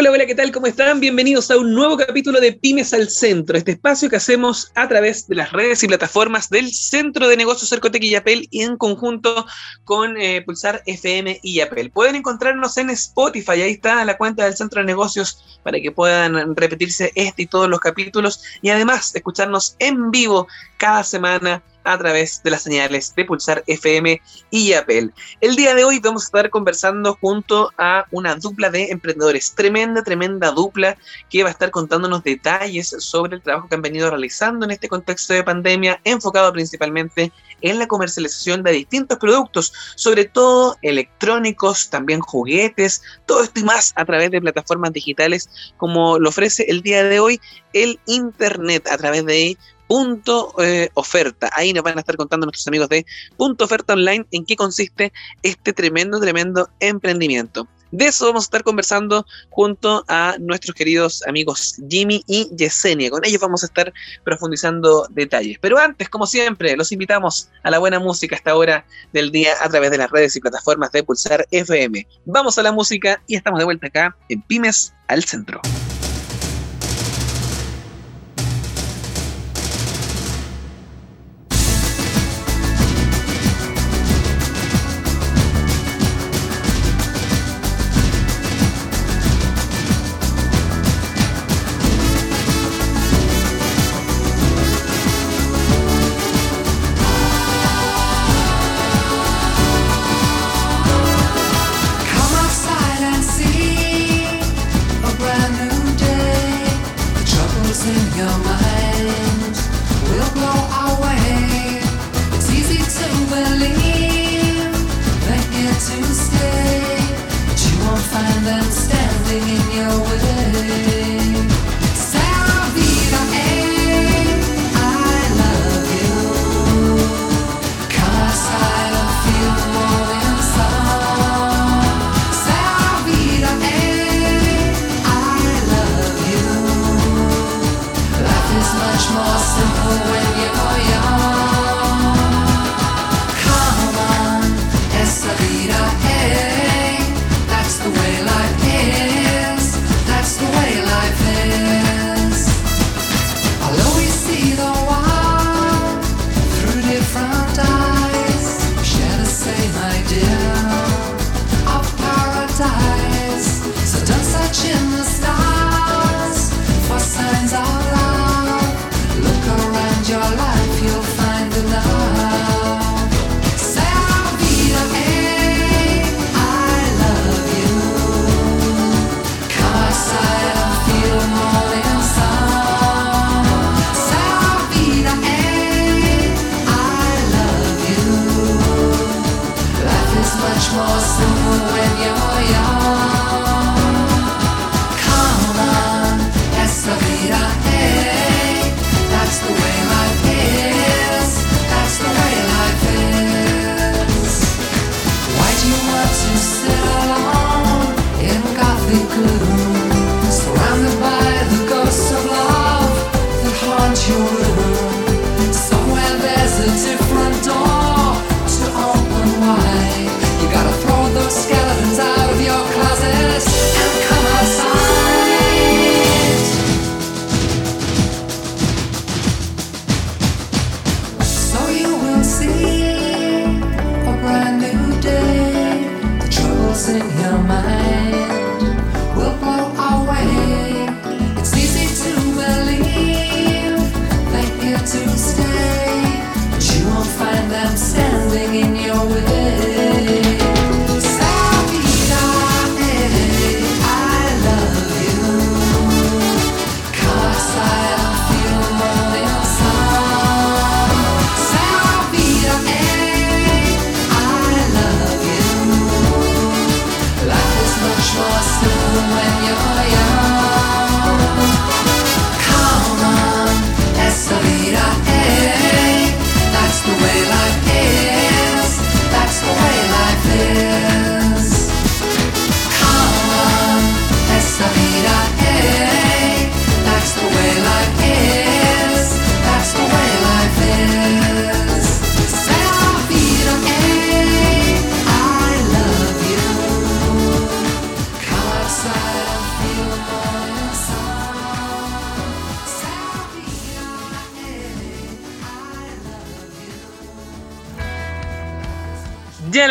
Hola, hola, ¿qué tal? ¿Cómo están? Bienvenidos a un nuevo capítulo de Pymes al Centro, este espacio que hacemos a través de las redes y plataformas del Centro de Negocios Cercotec y Yapel y en conjunto con eh, Pulsar FM y Yapel. Pueden encontrarnos en Spotify, ahí está la cuenta del Centro de Negocios para que puedan repetirse este y todos los capítulos y además escucharnos en vivo cada semana a través de las señales de Pulsar FM y Apple. El día de hoy vamos a estar conversando junto a una dupla de emprendedores, tremenda, tremenda dupla que va a estar contándonos detalles sobre el trabajo que han venido realizando en este contexto de pandemia, enfocado principalmente en la comercialización de distintos productos, sobre todo electrónicos, también juguetes, todo esto y más a través de plataformas digitales como lo ofrece el día de hoy el Internet a través de Punto eh, Oferta. Ahí nos van a estar contando nuestros amigos de Punto Oferta Online en qué consiste este tremendo, tremendo emprendimiento. De eso vamos a estar conversando junto a nuestros queridos amigos Jimmy y Yesenia. Con ellos vamos a estar profundizando detalles. Pero antes, como siempre, los invitamos a la buena música a esta hora del día a través de las redes y plataformas de Pulsar FM. Vamos a la música y estamos de vuelta acá en Pymes al Centro.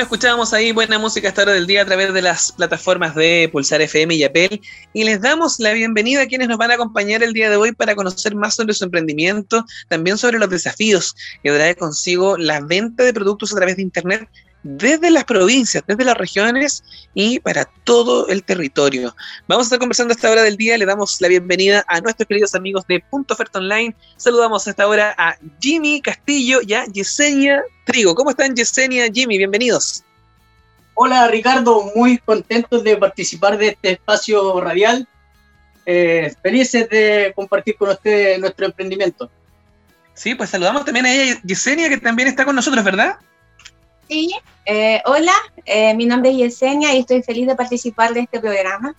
Escuchábamos ahí, buena música esta hora del día a través de las plataformas de Pulsar FM y Apple. Y les damos la bienvenida a quienes nos van a acompañar el día de hoy para conocer más sobre su emprendimiento, también sobre los desafíos que trae consigo la venta de productos a través de Internet desde las provincias, desde las regiones y para todo el territorio. Vamos a estar conversando a esta hora del día. Le damos la bienvenida a nuestros queridos amigos de Punto Oferta Online. Saludamos a esta hora a Jimmy Castillo y a Yesenia Trigo. ¿Cómo están Yesenia, Jimmy? Bienvenidos. Hola Ricardo, muy contentos de participar de este espacio radial. Eh, felices de compartir con ustedes nuestro emprendimiento. Sí, pues saludamos también a ella, Yesenia, que también está con nosotros, ¿verdad? Sí, eh, hola, eh, mi nombre es Yesenia y estoy feliz de participar de este programa.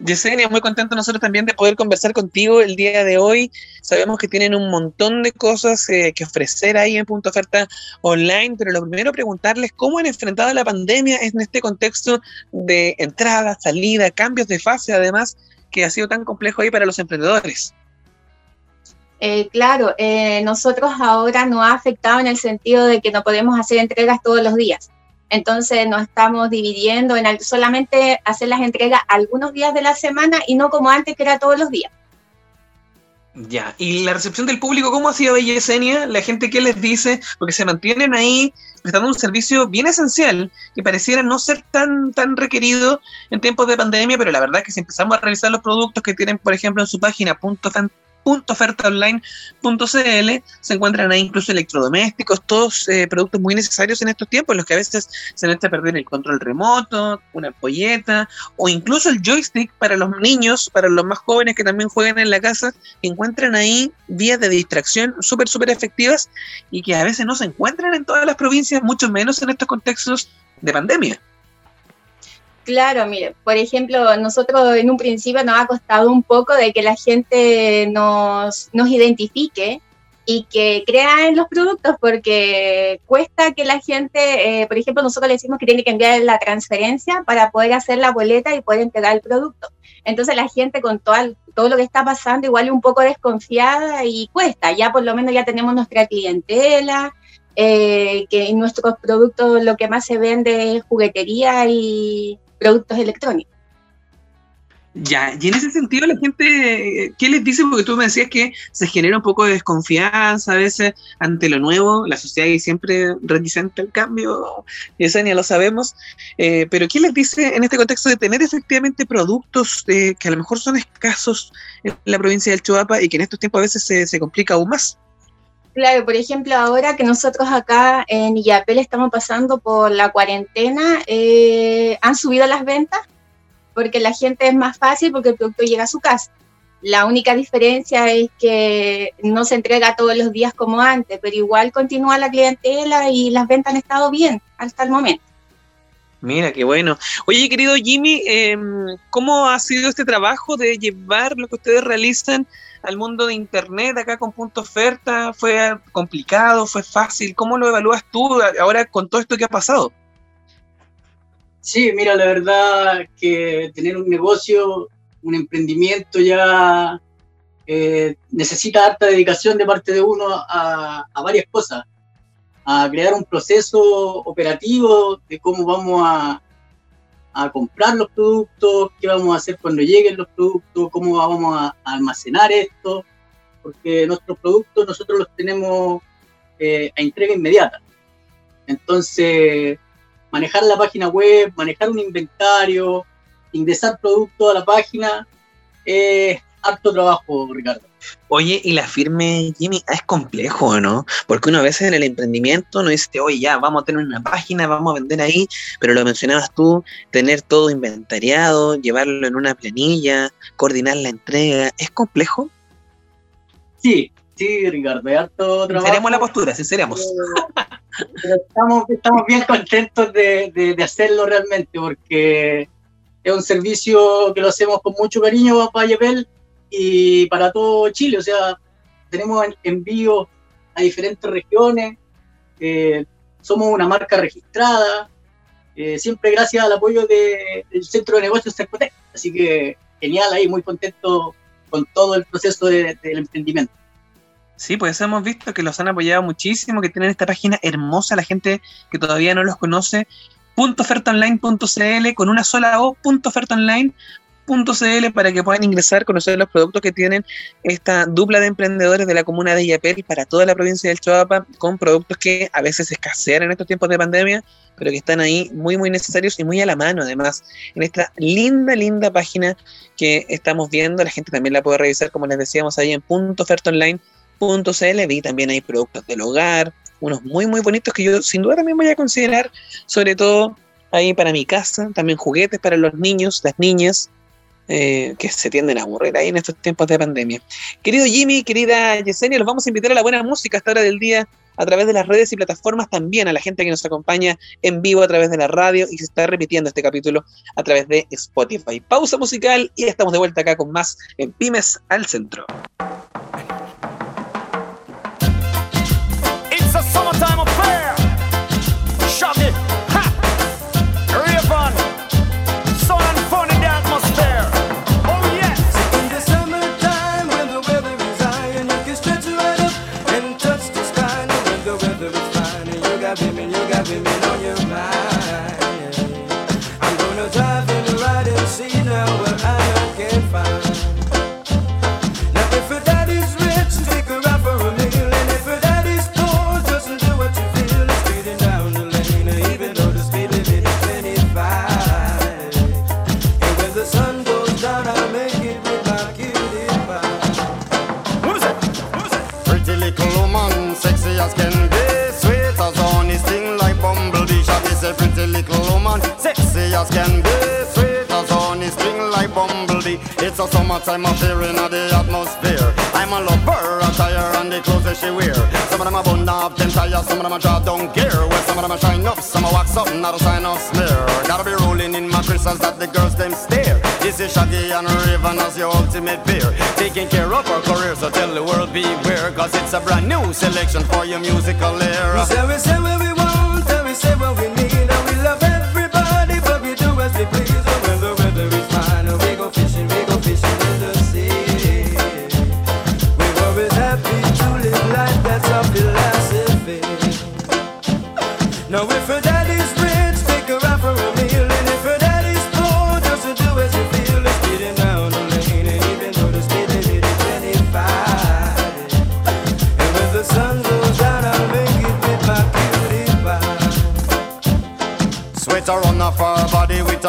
Yesenia, muy contento nosotros también de poder conversar contigo el día de hoy. Sabemos que tienen un montón de cosas eh, que ofrecer ahí en Punto Oferta Online, pero lo primero preguntarles cómo han enfrentado la pandemia en este contexto de entrada, salida, cambios de fase, además, que ha sido tan complejo ahí para los emprendedores. Eh, claro, eh, nosotros ahora nos ha afectado en el sentido de que no podemos hacer entregas todos los días. Entonces nos estamos dividiendo en solamente hacer las entregas algunos días de la semana y no como antes que era todos los días. Ya, y la recepción del público, ¿cómo ha sido Yesenia? La gente que les dice, porque se mantienen ahí prestando un servicio bien esencial que pareciera no ser tan, tan requerido en tiempos de pandemia, pero la verdad es que si empezamos a revisar los productos que tienen, por ejemplo, en su página punto ofertaonline.cl se encuentran ahí incluso electrodomésticos, todos eh, productos muy necesarios en estos tiempos, los que a veces se necesita perder el control remoto, una ampolleta o incluso el joystick para los niños, para los más jóvenes que también juegan en la casa, encuentran ahí vías de distracción súper, súper efectivas y que a veces no se encuentran en todas las provincias, mucho menos en estos contextos de pandemia. Claro, mire, por ejemplo, nosotros en un principio nos ha costado un poco de que la gente nos, nos identifique y que crea en los productos porque cuesta que la gente, eh, por ejemplo, nosotros le decimos que tiene que enviar la transferencia para poder hacer la boleta y poder entregar el producto. Entonces la gente con todo, todo lo que está pasando igual un poco desconfiada y cuesta. Ya por lo menos ya tenemos nuestra clientela, eh, que en nuestros productos lo que más se vende es juguetería y, productos electrónicos. Ya, y en ese sentido la gente, ¿qué les dice? Porque tú me decías que se genera un poco de desconfianza a veces ante lo nuevo, la sociedad es siempre reticente al cambio, eso ya lo sabemos, eh, pero ¿qué les dice en este contexto de tener efectivamente productos que a lo mejor son escasos en la provincia del Chuapa y que en estos tiempos a veces se, se complica aún más? Claro, por ejemplo, ahora que nosotros acá en Illapel estamos pasando por la cuarentena, eh, han subido las ventas porque la gente es más fácil porque el producto llega a su casa. La única diferencia es que no se entrega todos los días como antes, pero igual continúa la clientela y las ventas han estado bien hasta el momento. Mira, qué bueno. Oye, querido Jimmy, em, ¿cómo ha sido este trabajo de llevar lo que ustedes realizan al mundo de Internet acá con punto oferta? ¿Fue complicado? ¿Fue fácil? ¿Cómo lo evalúas tú ahora con todo esto que ha pasado? Sí, mira, la verdad que tener un negocio, un emprendimiento ya eh, necesita harta dedicación de parte de uno a, a varias cosas a crear un proceso operativo de cómo vamos a, a, comprar los productos, qué vamos a hacer cuando lleguen los productos, cómo vamos a, almacenar esto, porque nuestros productos nosotros los tenemos eh, a entrega inmediata. Entonces, manejar la página web, manejar un inventario, ingresar productos a la página, es harto trabajo, Ricardo. Oye, y la firme, Jimmy, es complejo, ¿no? Porque uno a veces en el emprendimiento no dice, oye, ya, vamos a tener una página, vamos a vender ahí, pero lo mencionabas tú, tener todo inventariado, llevarlo en una planilla, coordinar la entrega, ¿es complejo? Sí, sí, Ricardo, hay harto trabajo. Sinceremos la postura, sinceremos. Pero, estamos, estamos bien contentos de, de, hacerlo realmente, porque es un servicio que lo hacemos con mucho cariño para Yapel y para todo Chile. O sea, tenemos envíos a diferentes regiones, eh, somos una marca registrada, eh, siempre gracias al apoyo del Centro de Negocios Cercotec. Así que genial ahí, muy contento con todo el proceso del emprendimiento. Sí, pues hemos visto que los han apoyado muchísimo, que tienen esta página hermosa, la gente que todavía no los conoce, .ofertaonline.cl con una sola O, .ofertaonline.cl para que puedan ingresar, conocer los productos que tienen esta dupla de emprendedores de la comuna de Yapel para toda la provincia del Choapa, con productos que a veces escasean en estos tiempos de pandemia, pero que están ahí muy, muy necesarios y muy a la mano, además, en esta linda, linda página que estamos viendo. La gente también la puede revisar, como les decíamos, ahí en .cl vi también hay productos del hogar, unos muy muy bonitos que yo sin duda también voy a considerar, sobre todo ahí para mi casa, también juguetes para los niños, las niñas, eh, que se tienden a aburrir ahí en estos tiempos de pandemia. Querido Jimmy, querida Yesenia, los vamos a invitar a la buena música a esta hora del día a través de las redes y plataformas también a la gente que nos acompaña en vivo a través de la radio y se está repitiendo este capítulo a través de Spotify. Pausa musical y estamos de vuelta acá con más en Pymes al Centro. Ultimate Taking care of our career, so tell the world beware Cause it's a brand new selection for your musical era. We say, we say what we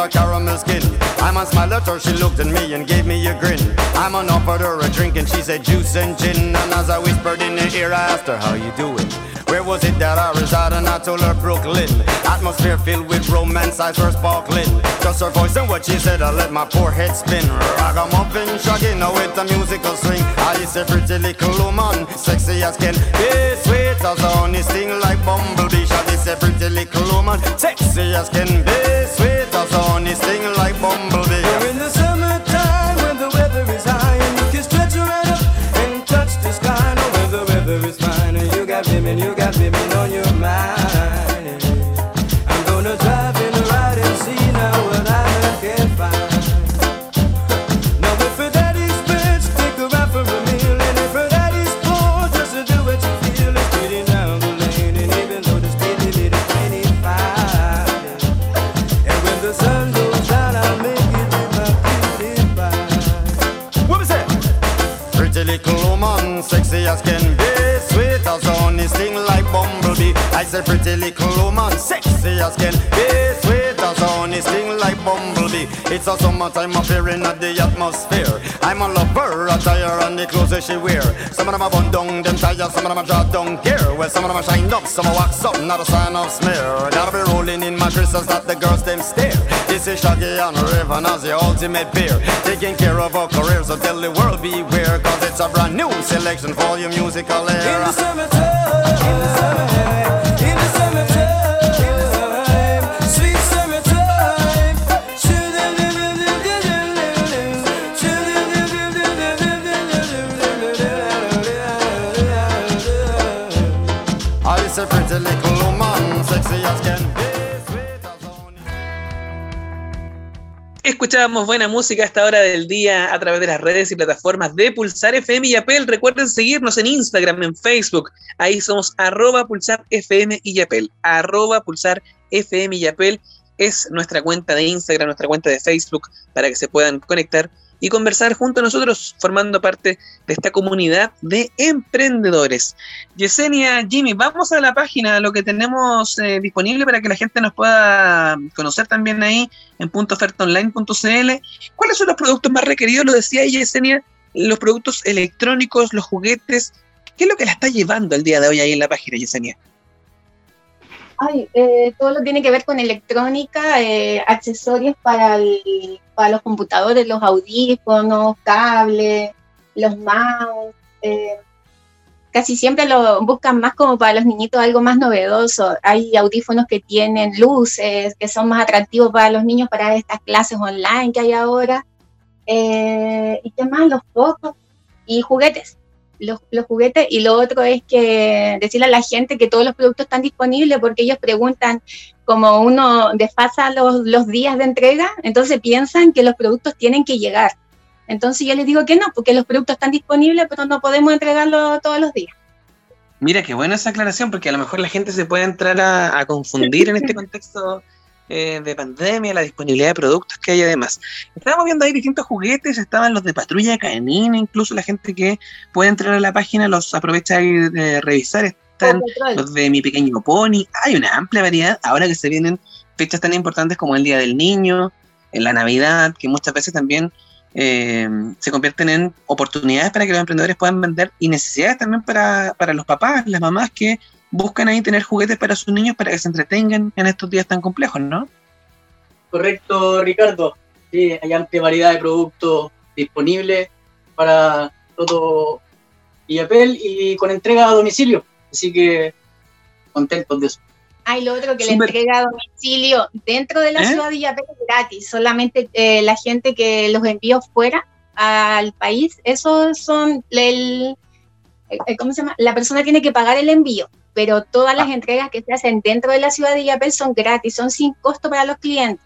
a caramel skin. I'm a smile at her, she looked at me and gave me a grin. I'm on offered her a drink and she said juice and gin. And as I whispered in her ear, I asked her how you doing. Where was it that I resided? And I told her Brooklyn. Atmosphere filled with romance, eyes were sparkling. Just her voice and what she said, I let my poor head spin. Ragamuffin, shaggy, now with a musical swing. I a pretty little woman, sexy as can be, sweet as honey, sting like bumblebee. Shaggy is pretty little woman, sexy as can be, said pretty little woman, sexy as can be, sweet as honey, sting like bumblebee. It's a summertime affair at the atmosphere. I'm a lover, attire and the clothes that she wear. Some of them are bun down, them tires, some of them are draw down gear. Well, some of them are shine up, some are wax up, not a sign of smear. Gotta be rolling in my crystals that the girls them stare. This is Shaggy and Raven as the ultimate peer. Taking care of our careers, so tell the world beware. Cause it's a brand new selection for your musical In the era. Escuchábamos buena música a esta hora del día a través de las redes y plataformas de Pulsar FM y Apple. Recuerden seguirnos en Instagram, en Facebook. Ahí somos arroba Pulsar FM y Apple. Arroba Pulsar FM y Apple es nuestra cuenta de Instagram, nuestra cuenta de Facebook, para que se puedan conectar y conversar junto a nosotros, formando parte de esta comunidad de emprendedores. Yesenia, Jimmy, vamos a la página, lo que tenemos eh, disponible para que la gente nos pueda conocer también ahí en puntofertaonline.cl. ¿Cuáles son los productos más requeridos? Lo decía Yesenia, los productos electrónicos, los juguetes. ¿Qué es lo que la está llevando el día de hoy ahí en la página, Yesenia? Ay, eh, todo lo tiene que ver con electrónica, eh, accesorios para, los computadores, los audífonos, cables, los mouse. Eh, casi siempre lo buscan más como para los niñitos algo más novedoso. Hay audífonos que tienen luces, que son más atractivos para los niños para estas clases online que hay ahora. ¿Y qué más? Los focos y juguetes los, juguetes y lo otro es que decirle a la gente que todos los productos están disponibles porque ellos preguntan como uno desfasa los, los días de entrega, entonces piensan que los productos tienen que llegar. Entonces yo les digo que no, porque los productos están disponibles, pero no podemos entregarlos todos los días. Mira, qué buena esa aclaración, porque a lo mejor la gente se puede entrar a, a confundir en este contexto eh, de pandemia, la disponibilidad de productos que hay además. Estábamos viendo ahí distintos juguetes, estaban los de patrulla canina, incluso la gente que puede entrar a la página los aprovecha de revisar, están los de mi pequeño pony, hay una amplia variedad, ahora que se vienen fechas tan importantes como el Día del Niño, en la Navidad, que muchas veces también eh, se convierten en oportunidades para que los emprendedores puedan vender y necesidades también para, para los papás, las mamás que buscan ahí tener juguetes para sus niños para que se entretengan en estos días tan complejos, ¿no? Correcto, Ricardo. Sí, hay amplia variedad de productos disponibles para todo Villapel y con entrega a domicilio. Así que contentos de eso. Hay lo otro que la entrega a domicilio dentro de la ¿Eh? ciudad de Villapel es gratis. Solamente eh, la gente que los envió fuera al país, esos son el, ¿cómo se llama? La persona tiene que pagar el envío pero todas las ah. entregas que se hacen dentro de la ciudad de Yapel son gratis, son sin costo para los clientes.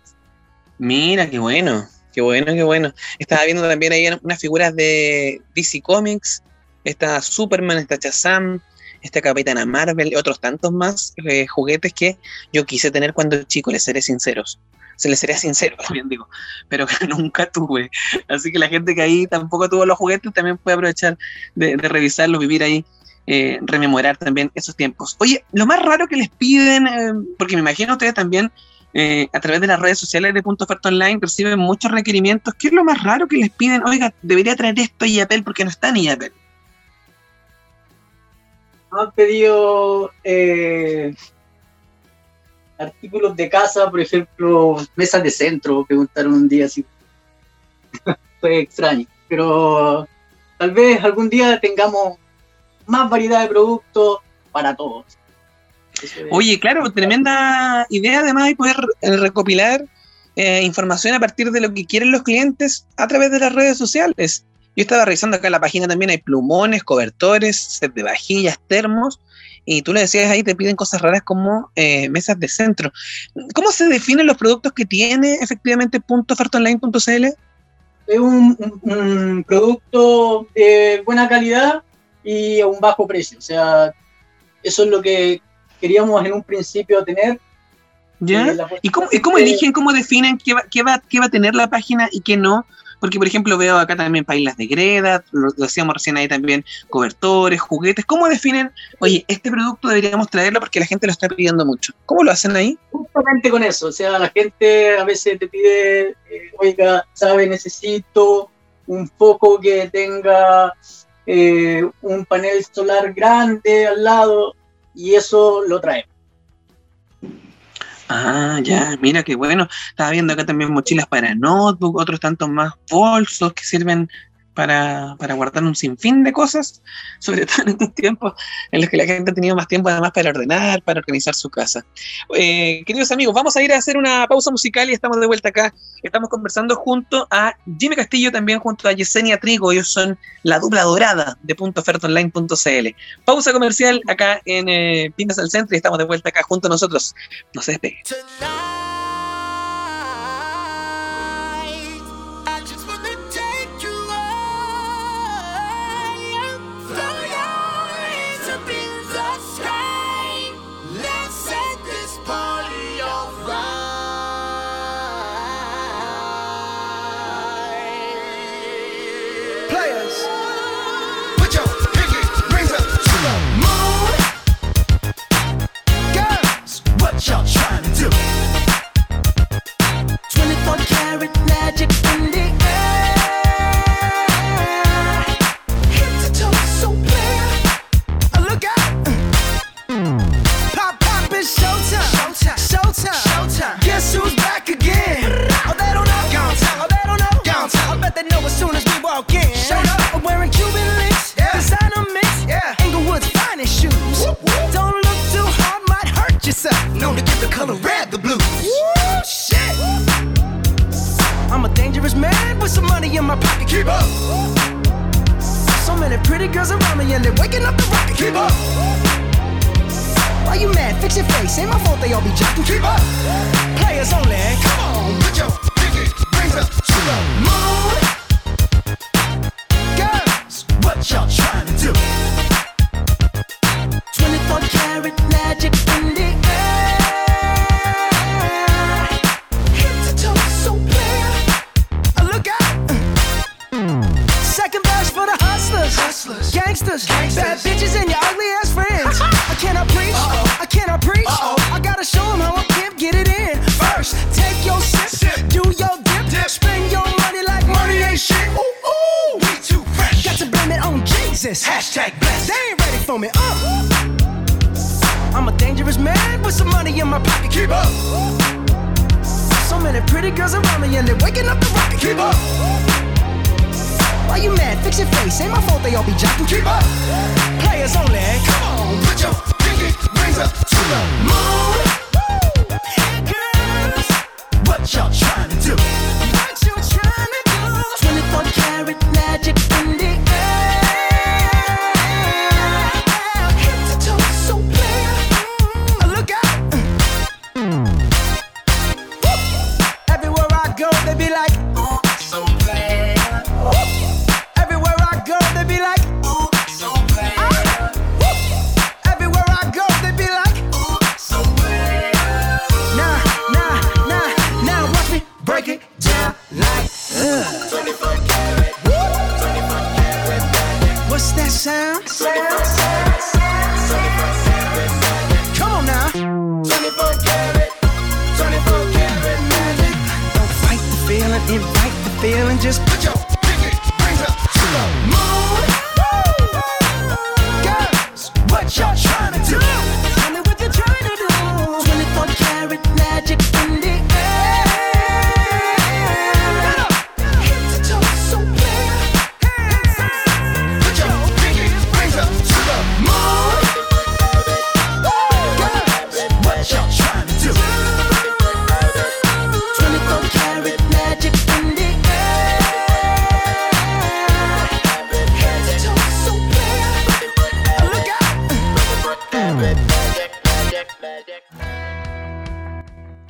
Mira, qué bueno, qué bueno, qué bueno. Estaba viendo también ahí unas figuras de DC Comics, está Superman, está Shazam, está Capitana Marvel y otros tantos más eh, juguetes que yo quise tener cuando chico, les seré sinceros. Se les seré sincero, también digo, pero que nunca tuve. Así que la gente que ahí tampoco tuvo los juguetes también puede aprovechar de, de revisarlos, vivir ahí eh, rememorar también esos tiempos. Oye, lo más raro que les piden, eh, porque me imagino ustedes también eh, a través de las redes sociales de Punto Oferta Online reciben muchos requerimientos. ¿Qué es lo más raro que les piden? Oiga, debería traer esto a IAPEL porque no está en IAPEL. Han pedido artículos de casa, por ejemplo, mesas de centro, preguntaron un día así. Fue extraño, pero tal vez algún día tengamos más variedad de productos para todos. Oye, claro, tremenda idea además de poder eh, recopilar eh, información a partir de lo que quieren los clientes a través de las redes sociales. Yo estaba revisando acá en la página también hay plumones, cobertores, set de vajillas, termos, y tú le decías ahí, te piden cosas raras como eh, mesas de centro. ¿Cómo se definen los productos que tiene efectivamente .ofertaonline.cl? Es un, un, producto de buena calidad y a un bajo precio. O sea, eso es lo que queríamos en un principio tener. ¿Ya? ¿Y cómo, cómo eligen, cómo definen qué va, qué, va, qué va a tener la página y qué no? Porque, por ejemplo, veo acá también pailas de greda, lo, decíamos recién ahí también, cobertores, juguetes. ¿Cómo definen, oye, este producto deberíamos traerlo porque la gente lo está pidiendo mucho? ¿Cómo lo hacen ahí? Justamente con eso. O sea, la gente a veces te pide, eh, oiga, sabe, necesito un foco que tenga eh, un panel solar grande al lado y eso lo traemos. Ah, ya, mira qué bueno. Estaba viendo acá también mochilas para notebook, otros tantos más bolsos que sirven para, para, guardar un sinfín de cosas, sobre todo en estos tiempos en los que la gente ha tenido más tiempo además para ordenar, para organizar su casa. Eh, queridos amigos, vamos a ir a hacer una pausa musical y estamos de vuelta acá. Estamos conversando junto a Jimmy Castillo, también junto a Yesenia Trigo, ellos son la dupla dorada de .ofertaonline.cl. Pausa comercial acá en eh, Pintas al Centro y estamos de vuelta acá junto a nosotros. No se despeguen. 샷샷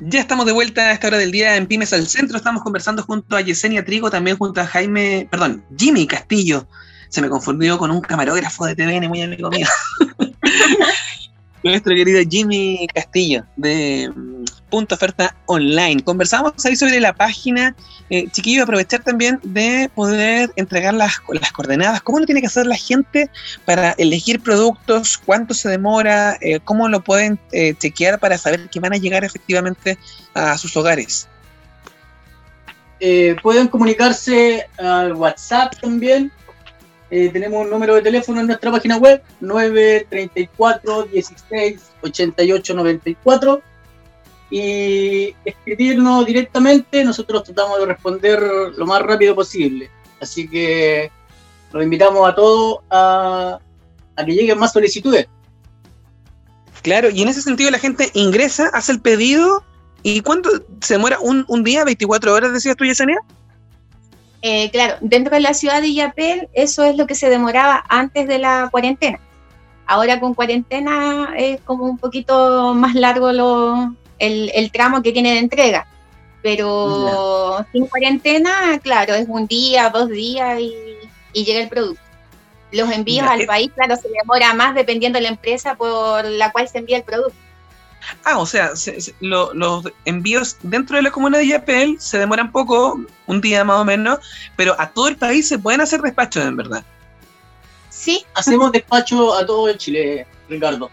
Ya estamos de vuelta a esta hora del día en Pymes al Centro. Estamos conversando junto a Yesenia Trigo, también junto a Jaime, perdón, Jimmy Castillo. Se me confundió con un camarógrafo de TVN muy amigo mío. Nuestro querido Jimmy Castillo de Punto Oferta Online. Conversamos ahí sobre la página. Eh, chiquillo, aprovechar también de poder entregar las, las coordenadas. ¿Cómo lo tiene que hacer la gente para elegir productos? ¿Cuánto se demora? Eh, ¿Cómo lo pueden eh, chequear para saber que van a llegar efectivamente a sus hogares? Eh, pueden comunicarse al WhatsApp también. Eh, tenemos un número de teléfono en nuestra página web, 934 16 88 94. Y escribirnos directamente, nosotros tratamos de responder lo más rápido posible. Así que los invitamos a todos a, a que lleguen más solicitudes. Claro, y en ese sentido la gente ingresa, hace el pedido. ¿Y cuánto se demora? ¿Un, un día, 24 horas, decías tú, Yesenia? Eh, claro, dentro de la ciudad de Illapel, eso es lo que se demoraba antes de la cuarentena. Ahora con cuarentena es como un poquito más largo lo, el, el tramo que tiene de entrega. Pero sin cuarentena, claro, es un día, dos días y, y llega el producto. Los envíos al eh. país, claro, se demora más dependiendo de la empresa por la cual se envía el producto. Ah, o sea, se- se- lo- los envíos dentro de la comuna de Yapel se demoran poco, un día más o menos, pero a todo el país se pueden hacer despachos, en verdad. Sí, Hacemos despacho a todo el Chile, Ricardo.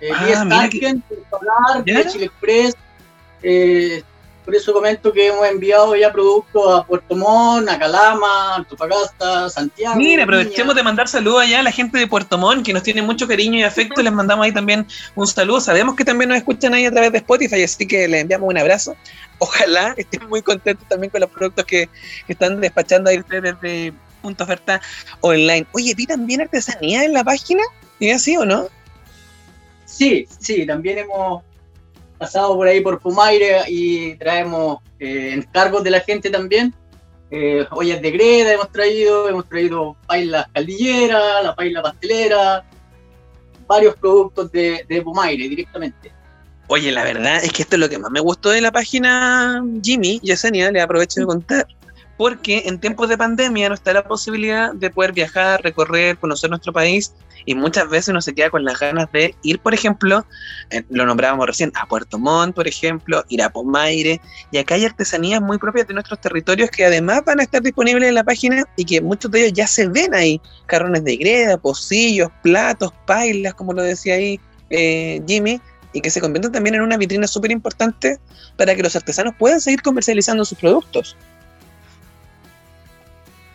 Eh, Ah, que- Starken, vía Chile Express. eh, por eso comento que hemos enviado ya productos a Puerto Montt, a Calama, Antofagasta, Santiago. Mira, aprovechemos de mandar saludos allá a la gente de Puerto Montt, que nos tiene mucho cariño y afecto. Les mandamos ahí también un saludo. Sabemos que también nos escuchan ahí a través de Spotify, así que les enviamos un abrazo. Ojalá estén muy contentos también con los productos que, que están despachando ahí ustedes desde Punto Oferta Online. Oye, ¿vi también artesanía en la página? ¿Y así o no? Sí, sí, también hemos pasado por ahí por Pumaire y traemos eh, encargos de la gente también. Eh, ollas de greda hemos traído, hemos traído pailas caldilleras, la paila pastelera, varios productos de, Pumaire directamente. Oye, la verdad es que esto es lo que más me gustó de la página Jimmy, Yesenia, le aprovecho de contar, porque en tiempos de pandemia no está la posibilidad de poder viajar, recorrer, conocer nuestro país y muchas veces uno se queda con las ganas de ir, por ejemplo, eh, lo nombrábamos recién, a Puerto Montt, por ejemplo, ir a Pomaire, y acá hay artesanías muy propias de nuestros territorios que además van a estar disponibles en la página y que muchos de ellos ya se ven ahí, carrones de greda, pocillos, platos, pailas, como lo decía ahí eh, Jimmy, y que se convierten también en una vitrina súper importante para que los artesanos puedan seguir comercializando sus productos.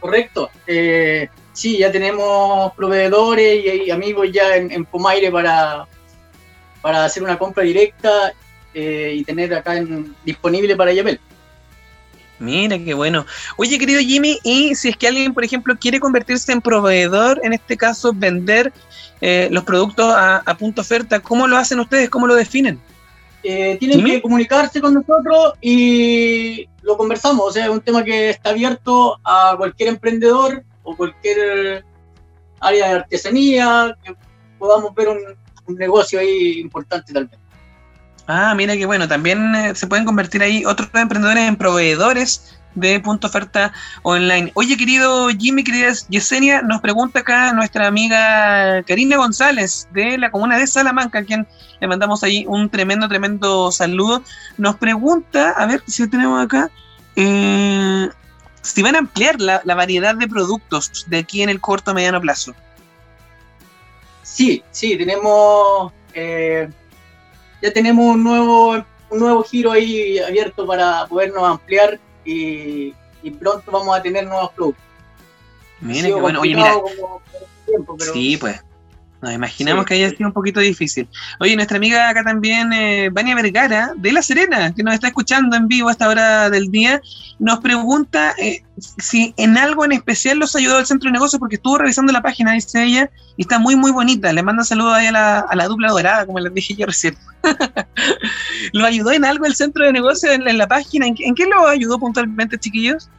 Correcto. Eh, sí, ya tenemos proveedores y, y amigos ya en, en, Pomaire para, para hacer una compra directa eh, y tener acá en, disponible para Yapel. Mira, qué bueno. Oye, querido Jimmy, y si es que alguien, por ejemplo, quiere convertirse en proveedor, en este caso, vender eh, los productos a, a, punto oferta, ¿cómo lo hacen ustedes? ¿Cómo lo definen? Eh, tienen que comunicarse con nosotros y lo conversamos. O sea, es un tema que está abierto a cualquier emprendedor o cualquier área de artesanía, que podamos ver un, un negocio ahí importante tal vez. Ah, mira que bueno, también eh, se pueden convertir ahí otros emprendedores en proveedores de punto oferta online. Oye, querido Jimmy, querida Yesenia, nos pregunta acá nuestra amiga Karina González de la comuna de Salamanca, a quien le mandamos ahí un tremendo, tremendo saludo. Nos pregunta, a ver si tenemos acá, eh, si van a ampliar la, la, variedad de productos de aquí en el corto o mediano plazo. Sí, sí, tenemos, eh, ya tenemos un nuevo, un nuevo giro ahí abierto para podernos ampliar y, y pronto vamos a tener nuevos productos. Mira, qué bueno, oye, mira. Tiempo, pero... Sí, pues. Nos imaginamos sí, que haya sido un poquito difícil. Oye, nuestra amiga acá también, eh, Vania Vergara, de La Serena, que nos está escuchando en vivo a esta hora del día, nos pregunta eh, si en algo en especial los ayudó el centro de negocios, porque estuvo revisando la página, dice ella, y está muy, muy bonita. Le manda saludos ahí a la, a la dupla dorada, como les dije yo recién. ¿Lo ayudó en algo el centro de negocios en, la página? ¿En, ¿En qué lo ayudó puntualmente, chiquillos?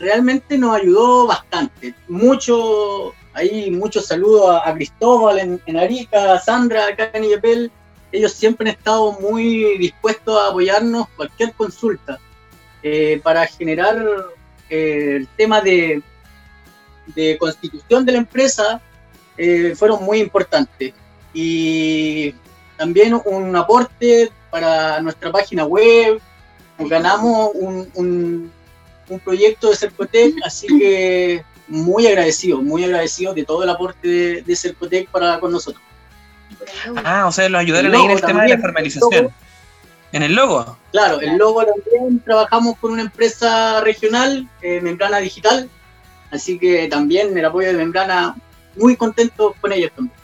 Realmente nos ayudó bastante. Mucho ahí muchos saludos a, Cristóbal en, en, Arica, a Sandra acá en Iapel. Ellos siempre han estado muy dispuestos a apoyarnos cualquier consulta eh, para generar eh, el tema de, de, constitución de la empresa. Eh, fueron muy importantes. Y también un aporte para nuestra página web. Ganamos un, un, un proyecto de Cercotec, así que muy agradecido, muy agradecido de todo el aporte de, de Cercotec para con nosotros. Ah, o sea, lo ayudaron ahí en el tema de la formalización. ¿En el logo? Claro, el logo también trabajamos con una empresa regional, eh, Membrana Digital, así que también el apoyo de Membrana, muy contento con ellos también.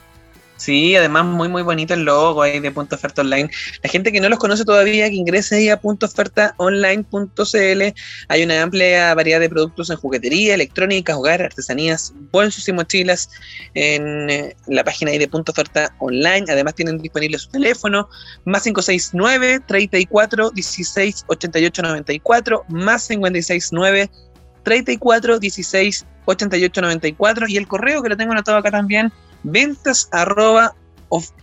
Sí, además muy muy bonito el logo ahí de Punto Oferta Online. La gente que no los conoce todavía, que ingrese ahí a puntoofertaonline.cl. Hay una amplia variedad de productos en juguetería, electrónica, hogar, artesanías, bolsos y mochilas en eh, la página ahí de Punto Oferta Online. Además tienen disponible su teléfono, más 569 34 16 88 94, más 569 34 16 88 94 y el correo que lo tengo anotado acá también ventas arroba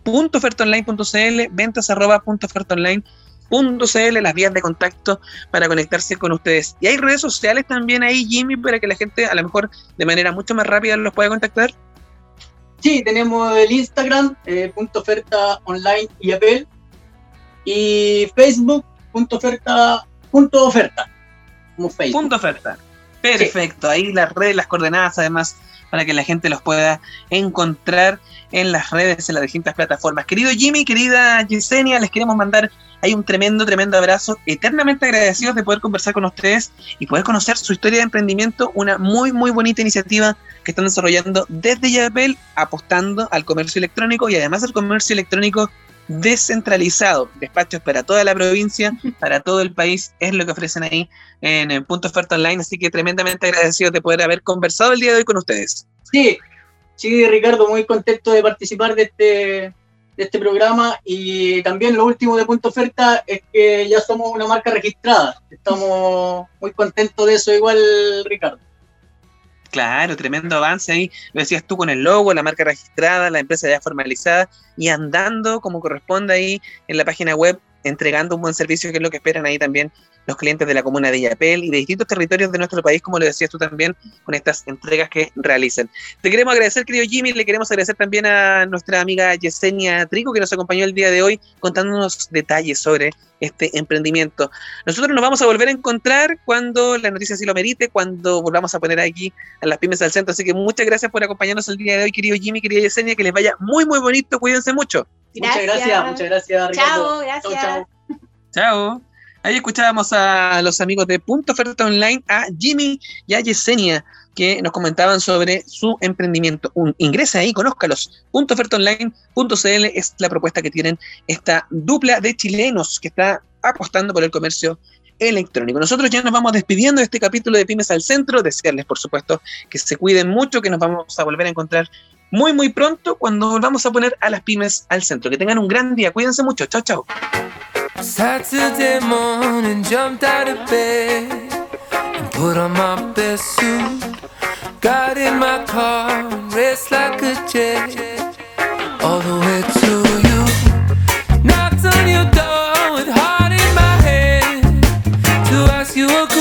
punto ofertaonline.cl, ventas arroba punto ofertaonline.cl, las vías de contacto para conectarse con ustedes. Y hay redes sociales también ahí, Jimmy, para que la gente a lo mejor de manera mucho más rápida los pueda contactar. Sí, tenemos el Instagram, eh, punto oferta online y Apple, y Facebook, punto oferta, punto oferta, como Facebook. Punto oferta. Perfecto, ahí las redes, las coordenadas además para que la gente los pueda encontrar en las redes, en las distintas plataformas. Querido Jimmy, querida Yesenia, les queremos mandar ahí un tremendo, tremendo abrazo, eternamente agradecidos de poder conversar con ustedes y poder conocer su historia de emprendimiento, una muy, muy bonita iniciativa que están desarrollando desde Yapel, apostando al comercio electrónico y además al comercio electrónico descentralizado, despachos para toda la provincia, para todo el país, es lo que ofrecen ahí en Punto Oferta Online, así que tremendamente agradecidos de poder haber conversado el día de hoy con ustedes. Sí, sí, Ricardo, muy contento de participar de este, de este programa y también lo último de Punto Oferta es que ya somos una marca registrada. Estamos muy contentos de eso igual, Ricardo. Claro, tremendo avance ahí. Lo decías tú con el logo, la marca registrada, la empresa ya formalizada y andando como corresponde ahí en la página web, entregando un buen servicio, que es lo que esperan ahí también los clientes de la comuna de Yapel y de distintos territorios de nuestro país, como lo decías tú también, con estas entregas que realizan. Te queremos agradecer, querido Jimmy, le queremos agradecer también a nuestra amiga Yesenia Trico, que nos acompañó el día de hoy contándonos detalles sobre este emprendimiento. Nosotros nos vamos a volver a encontrar cuando la noticia así lo merite, cuando volvamos a poner aquí a las pymes al centro. Así que muchas gracias por acompañarnos el día de hoy, querido Jimmy, querida Yesenia, que les vaya muy, muy bonito, cuídense mucho. Muchas gracias, muchas gracias, Ricardo. Chao, gracias. Chao, chao. Chao. Ahí escuchábamos a los amigos de Punto Oferta Online, a Jimmy y a Yesenia, que nos comentaban sobre su emprendimiento. Un, ingresa ahí, conózcalos. Puntoofertaonline.cl es la propuesta que tienen esta dupla de chilenos que está apostando por el comercio electrónico. Nosotros ya nos vamos despidiendo de este capítulo de Pymes al Centro. Desearles, por supuesto, que se cuiden mucho, que nos vamos a volver a encontrar muy, muy pronto cuando volvamos a poner a las pymes al centro. Que tengan un gran día. Cuídense mucho. Chao, chao. Saturday morning, jumped out of bed put on my best suit. Got in my car raced like a jet all the way to you. Knocked on your door with heart in my head to ask you a question.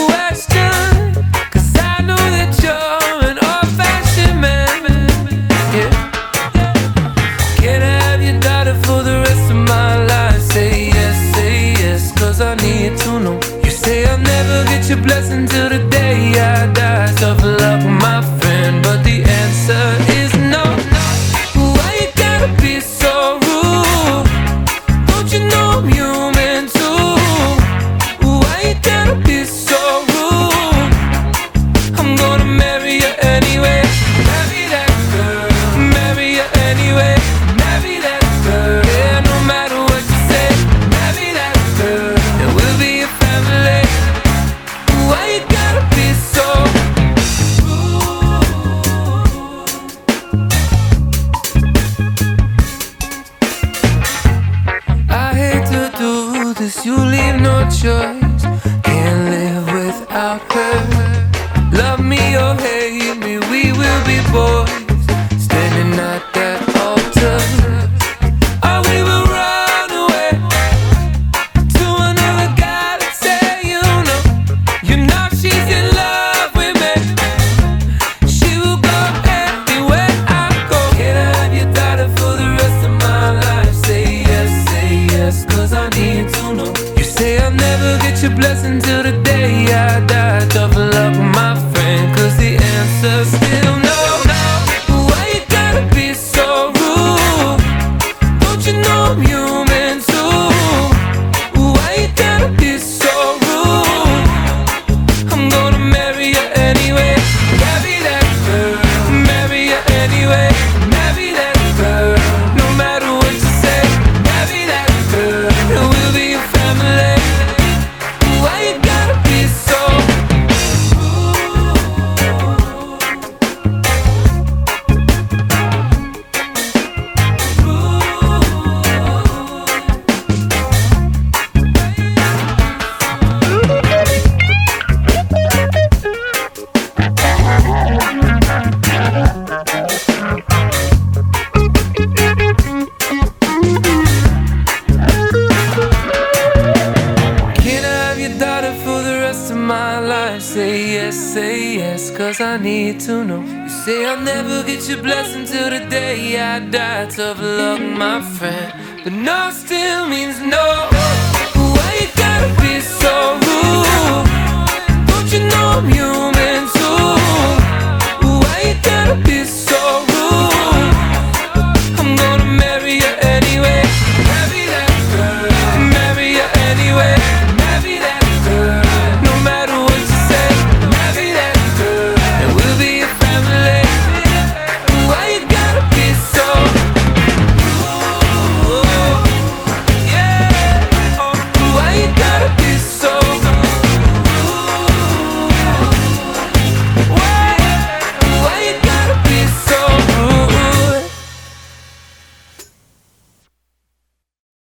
need to know. You say I'll never get your blessing till the day I die. Tough luck, my friend. But no still means no. Why you gotta be so rude? Don't you know I'm human?